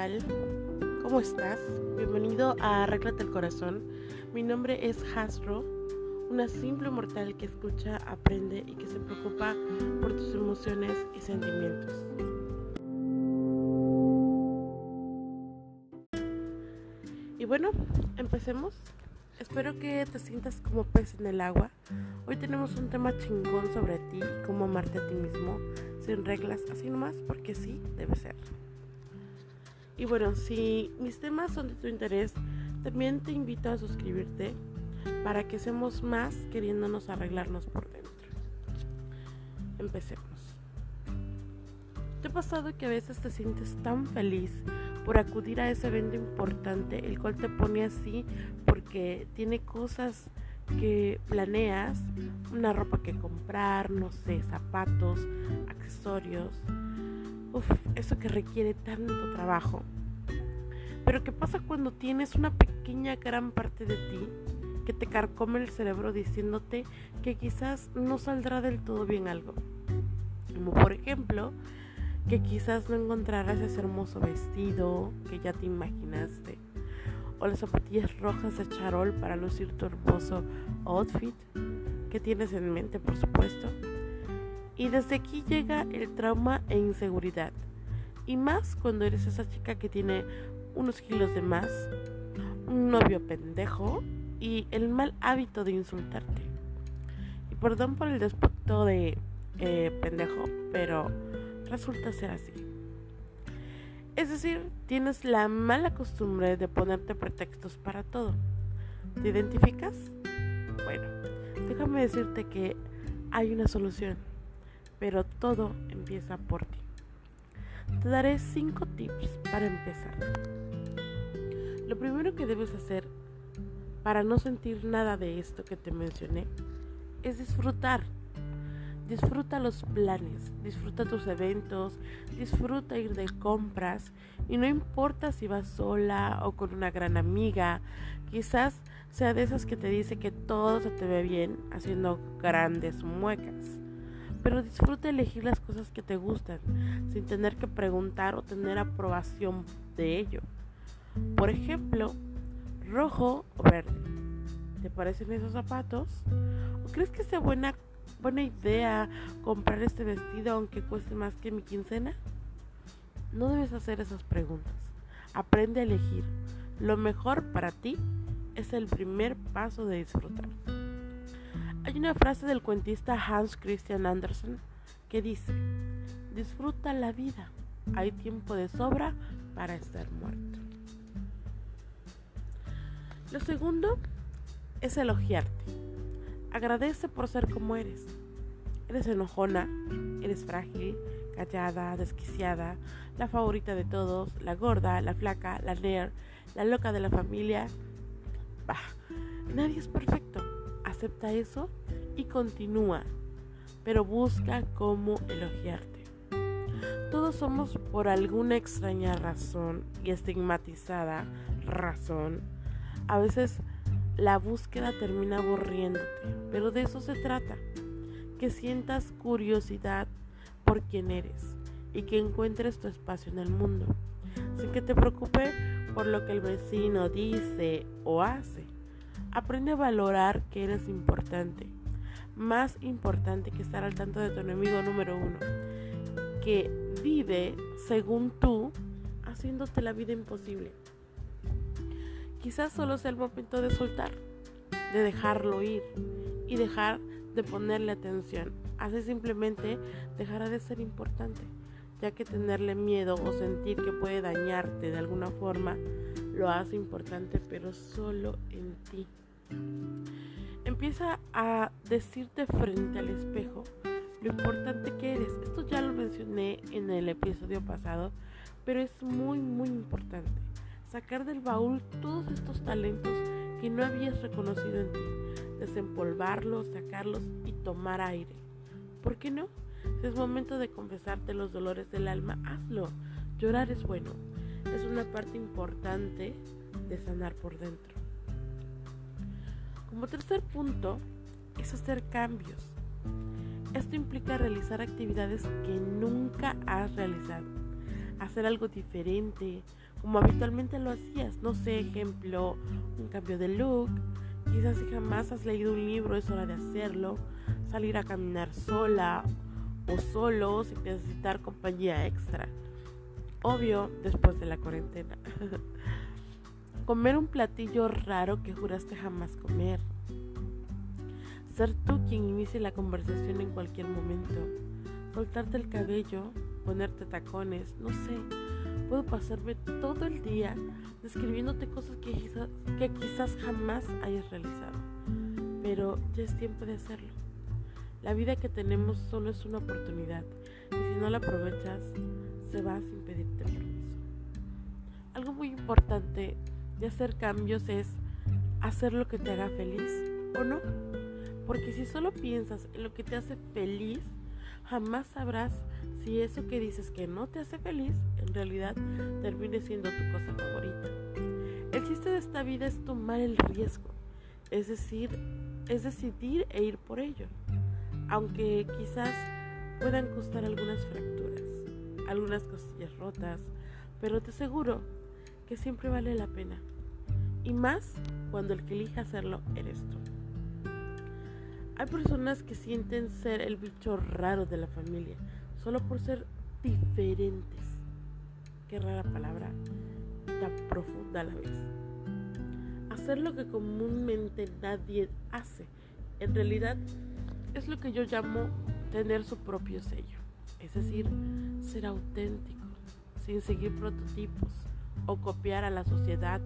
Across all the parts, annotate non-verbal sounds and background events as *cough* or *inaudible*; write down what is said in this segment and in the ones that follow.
tal? ¿Cómo estás? Bienvenido a Arréglate el Corazón. Mi nombre es Hasro, una simple mortal que escucha, aprende y que se preocupa por tus emociones y sentimientos. Y bueno, empecemos. Espero que te sientas como pez en el agua. Hoy tenemos un tema chingón sobre ti, cómo amarte a ti mismo, sin reglas, así nomás, porque sí, debe ser. Y bueno, si mis temas son de tu interés, también te invito a suscribirte para que seamos más queriéndonos arreglarnos por dentro. Empecemos. ¿Te ha pasado que a veces te sientes tan feliz por acudir a ese evento importante, el cual te pone así porque tiene cosas que planeas, una ropa que comprar, no sé, zapatos, accesorios, Uf, eso que requiere tanto trabajo. Pero ¿qué pasa cuando tienes una pequeña gran parte de ti que te carcome el cerebro diciéndote que quizás no saldrá del todo bien algo? Como por ejemplo, que quizás no encontrarás ese hermoso vestido que ya te imaginaste, o las zapatillas rojas de charol para lucir tu hermoso outfit que tienes en mente, por supuesto. Y desde aquí llega el trauma e inseguridad. Y más cuando eres esa chica que tiene unos kilos de más, un novio pendejo y el mal hábito de insultarte. Y perdón por el despecto de eh, pendejo, pero resulta ser así. Es decir, tienes la mala costumbre de ponerte pretextos para todo. ¿Te identificas? Bueno, déjame decirte que hay una solución, pero todo empieza por ti. Te daré 5 tips para empezar. Lo primero que debes hacer para no sentir nada de esto que te mencioné es disfrutar Disfruta los planes, disfruta tus eventos, disfruta ir de compras y no importa si vas sola o con una gran amiga, quizás sea de esas que te dice que todo se te ve bien haciendo grandes muecas. Pero disfruta elegir las cosas que te gustan sin tener que preguntar o tener aprobación de ello. Por ejemplo, rojo o verde. ¿Te parecen esos zapatos? ¿O crees que sea buena buena idea comprar este vestido aunque cueste más que mi quincena? No debes hacer esas preguntas. Aprende a elegir. Lo mejor para ti es el primer paso de disfrutar. Hay una frase del cuentista Hans Christian Andersen que dice, disfruta la vida, hay tiempo de sobra para estar muerto. Lo segundo es elogiarte. Agradece por ser como eres. Eres enojona, eres frágil, callada, desquiciada, la favorita de todos, la gorda, la flaca, la nerd, la loca de la familia. Bah, nadie es perfecto. Acepta eso y continúa, pero busca cómo elogiarte. Todos somos por alguna extraña razón y estigmatizada razón. A veces la búsqueda termina aburriéndote, pero de eso se trata, que sientas curiosidad por quién eres y que encuentres tu espacio en el mundo, sin que te preocupe por lo que el vecino dice o hace. Aprende a valorar que eres importante, más importante que estar al tanto de tu enemigo número uno, que vive según tú, haciéndote la vida imposible. Quizás solo sea el momento de soltar, de dejarlo ir y dejar de ponerle atención. Así simplemente dejará de ser importante, ya que tenerle miedo o sentir que puede dañarte de alguna forma lo hace importante, pero solo en ti. Empieza a decirte frente al espejo lo importante que eres. Esto ya lo mencioné en el episodio pasado, pero es muy, muy importante sacar del baúl todos estos talentos que no habías reconocido en ti, desempolvarlos, sacarlos y tomar aire. ¿Por qué no? Si es momento de confesarte los dolores del alma, hazlo. Llorar es bueno, es una parte importante de sanar por dentro. Como tercer punto, es hacer cambios. Esto implica realizar actividades que nunca has realizado hacer algo diferente, como habitualmente lo hacías. No sé, ejemplo, un cambio de look. Quizás si jamás has leído un libro es hora de hacerlo. Salir a caminar sola o solo sin necesitar compañía extra. Obvio, después de la cuarentena. *laughs* comer un platillo raro que juraste jamás comer. Ser tú quien inicie la conversación en cualquier momento. Soltarte el cabello, ponerte tacones, no sé. Puedo pasarme todo el día describiéndote cosas que quizás, que quizás jamás hayas realizado. Pero ya es tiempo de hacerlo. La vida que tenemos solo es una oportunidad y si no la aprovechas, se va sin pedirte permiso. Algo muy importante de hacer cambios es hacer lo que te haga feliz o no. Porque si solo piensas en lo que te hace feliz, jamás sabrás si eso que dices que no te hace feliz en realidad termine siendo tu cosa favorita. El chiste de esta vida es tomar el riesgo, es decir, es decidir e ir por ello, aunque quizás puedan costar algunas fracturas, algunas costillas rotas, pero te aseguro que siempre vale la pena, y más cuando el que elija hacerlo eres tú. Hay personas que sienten ser el bicho raro de la familia, solo por ser diferentes. Qué rara palabra, tan profunda a la vez. Hacer lo que comúnmente nadie hace, en realidad es lo que yo llamo tener su propio sello, es decir, ser auténtico, sin seguir prototipos o copiar a la sociedad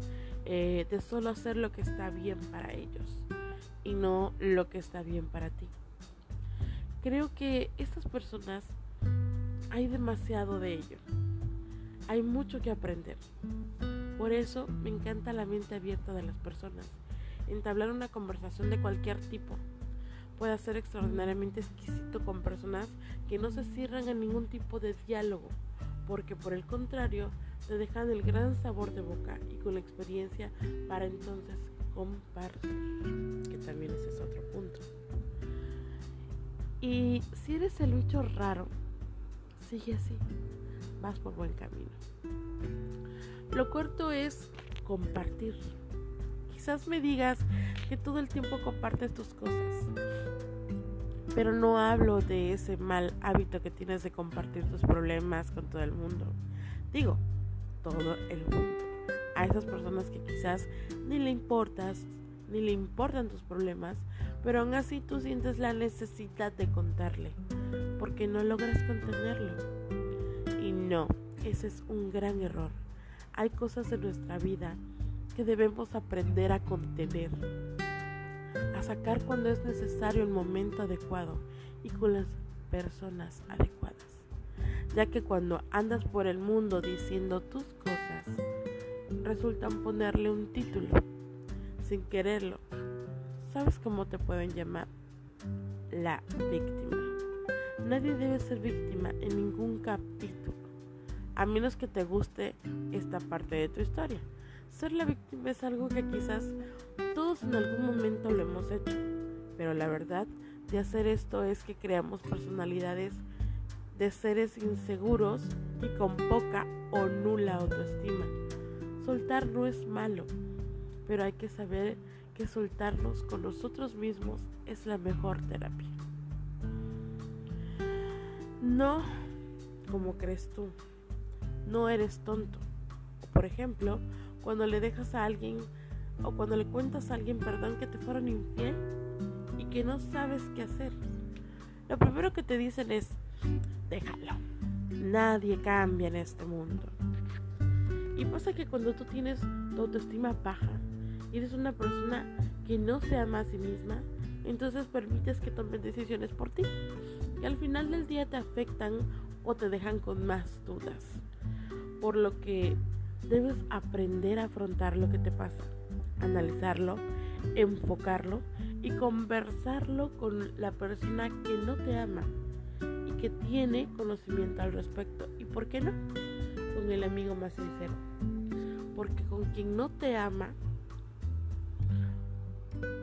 eh, de solo hacer lo que está bien para ellos y no lo que está bien para ti. Creo que estas personas hay demasiado de ello. Hay mucho que aprender. Por eso me encanta la mente abierta de las personas. Entablar una conversación de cualquier tipo puede ser extraordinariamente exquisito con personas que no se cierran a ningún tipo de diálogo, porque por el contrario te dejan el gran sabor de boca y con la experiencia para entonces compartir, que también ese es otro punto. Y si eres el bicho raro, sigue así, vas por buen camino. Lo cuarto es compartir. Quizás me digas que todo el tiempo compartes tus cosas, pero no hablo de ese mal hábito que tienes de compartir tus problemas con todo el mundo. Digo, todo el mundo. A esas personas que quizás ni le importas, ni le importan tus problemas, pero aún así tú sientes la necesidad de contarle, porque no logras contenerlo. Y no, ese es un gran error. Hay cosas en nuestra vida que debemos aprender a contener, a sacar cuando es necesario el momento adecuado y con las personas adecuadas ya que cuando andas por el mundo diciendo tus cosas, resultan ponerle un título, sin quererlo. ¿Sabes cómo te pueden llamar? La víctima. Nadie debe ser víctima en ningún capítulo, a menos que te guste esta parte de tu historia. Ser la víctima es algo que quizás todos en algún momento lo hemos hecho, pero la verdad de hacer esto es que creamos personalidades de seres inseguros y con poca o nula autoestima. Soltar no es malo, pero hay que saber que soltarnos con nosotros mismos es la mejor terapia. No como crees tú, no eres tonto. Por ejemplo, cuando le dejas a alguien o cuando le cuentas a alguien perdón que te fueron infiel y que no sabes qué hacer. Lo primero que te dicen es, déjalo. Nadie cambia en este mundo. Y pasa que cuando tú tienes tu autoestima baja eres una persona que no se ama a sí misma, entonces permites que tomen decisiones por ti, que al final del día te afectan o te dejan con más dudas. Por lo que debes aprender a afrontar lo que te pasa, analizarlo, enfocarlo y conversarlo con la persona que no te ama que tiene conocimiento al respecto. ¿Y por qué no? Con el amigo más sincero. Porque con quien no te ama,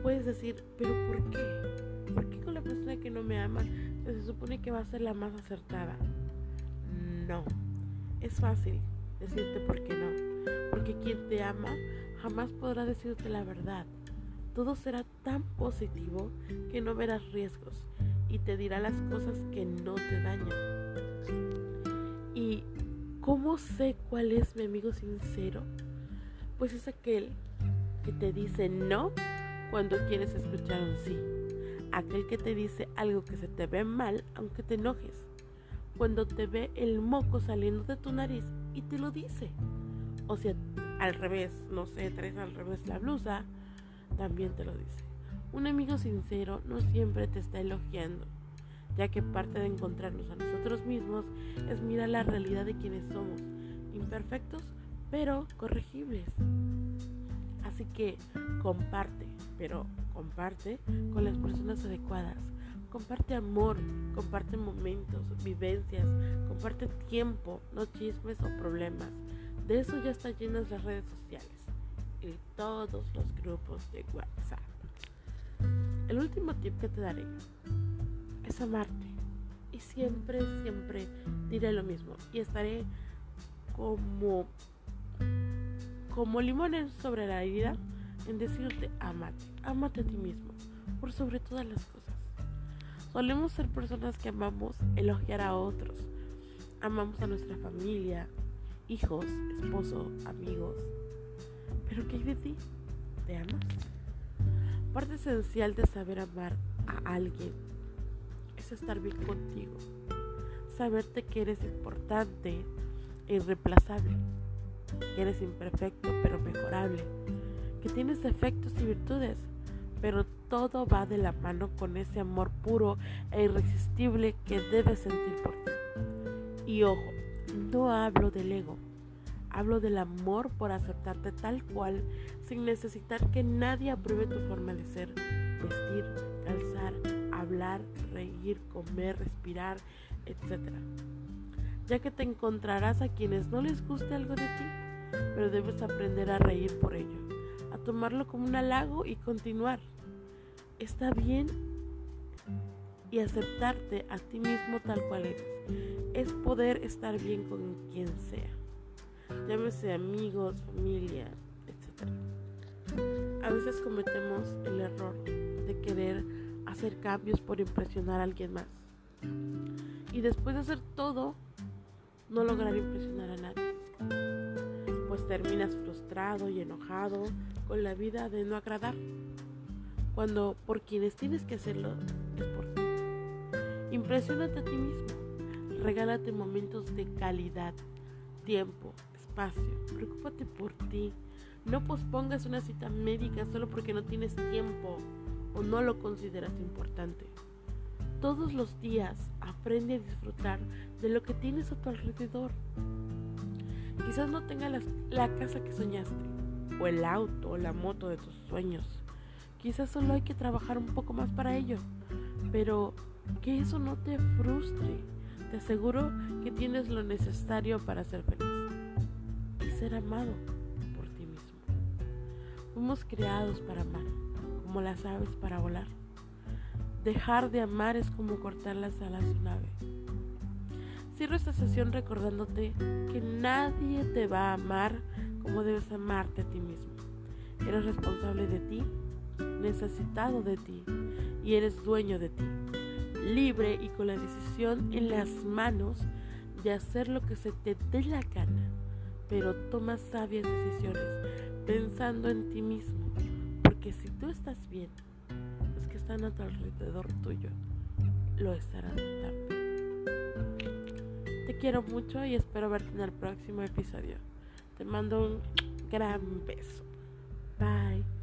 puedes decir, pero ¿por qué? ¿Por qué con la persona que no me ama se supone que va a ser la más acertada? No. Es fácil decirte por qué no, porque quien te ama jamás podrá decirte la verdad. Todo será tan positivo que no verás riesgos y te dirá las cosas que no te dañan. ¿Y cómo sé cuál es mi amigo sincero? Pues es aquel que te dice no cuando quieres escuchar un sí. Aquel que te dice algo que se te ve mal aunque te enojes cuando te ve el moco saliendo de tu nariz y te lo dice. O sea, al revés, no sé, traes al revés la blusa, también te lo dice. Un amigo sincero no siempre te está elogiando, ya que parte de encontrarnos a nosotros mismos es mirar la realidad de quienes somos, imperfectos pero corregibles. Así que comparte, pero comparte con las personas adecuadas Comparte amor, comparte momentos, vivencias, comparte tiempo, no chismes o problemas. De eso ya están llenas las redes sociales y todos los grupos de WhatsApp. El último tip que te daré es amarte. Y siempre, siempre diré lo mismo. Y estaré como, como limones sobre la herida en decirte amate. Amate a ti mismo por sobre todas las cosas. Solemos ser personas que amamos elogiar a otros. Amamos a nuestra familia, hijos, esposo, amigos. Pero ¿qué hay de ti? ¿Te amas? Parte esencial de saber amar a alguien es estar bien contigo. Saberte que eres importante e irreemplazable. Que eres imperfecto pero mejorable. Que tienes defectos y virtudes pero todo va de la mano con ese amor puro e irresistible que debes sentir por ti. Y ojo, no hablo del ego, hablo del amor por aceptarte tal cual, sin necesitar que nadie apruebe tu forma de ser, vestir, calzar, hablar, reír, comer, respirar, etc. Ya que te encontrarás a quienes no les guste algo de ti, pero debes aprender a reír por ello, a tomarlo como un halago y continuar está bien y aceptarte a ti mismo tal cual eres. Es poder estar bien con quien sea. Llámese amigos, familia. A veces cometemos el error de querer hacer cambios por impresionar a alguien más. Y después de hacer todo, no lograr impresionar a nadie. Pues terminas frustrado y enojado con la vida de no agradar cuando por quienes tienes que hacerlo es por ti. Impresionate a ti mismo, regálate momentos de calidad, tiempo, preocúpate por ti. No pospongas una cita médica solo porque no tienes tiempo o no lo consideras importante. Todos los días aprende a disfrutar de lo que tienes a tu alrededor. Quizás no tengas la, casa que soñaste, o el auto o la moto de tus sueños Quizás solo hay que trabajar un poco más para ello, pero que eso no te frustre. Te aseguro que tienes lo necesario para ser feliz ser amado por ti mismo. Fuimos creados para amar, como las aves para volar. Dejar de amar es como cortar las alas de un ave. Cierro esta sesión recordándote que nadie te va a amar como debes amarte a ti mismo. Eres responsable de ti necesitado de ti y eres dueño de ti, libre y con la decisión en las manos de hacer lo que se te dé la gana, pero toma sabias decisiones pensando en ti mismo, porque si tú estás bien, los que están a tu alrededor tuyo lo estarán también. Te quiero mucho y espero verte en el próximo episodio. Te mando un gran beso. Bye.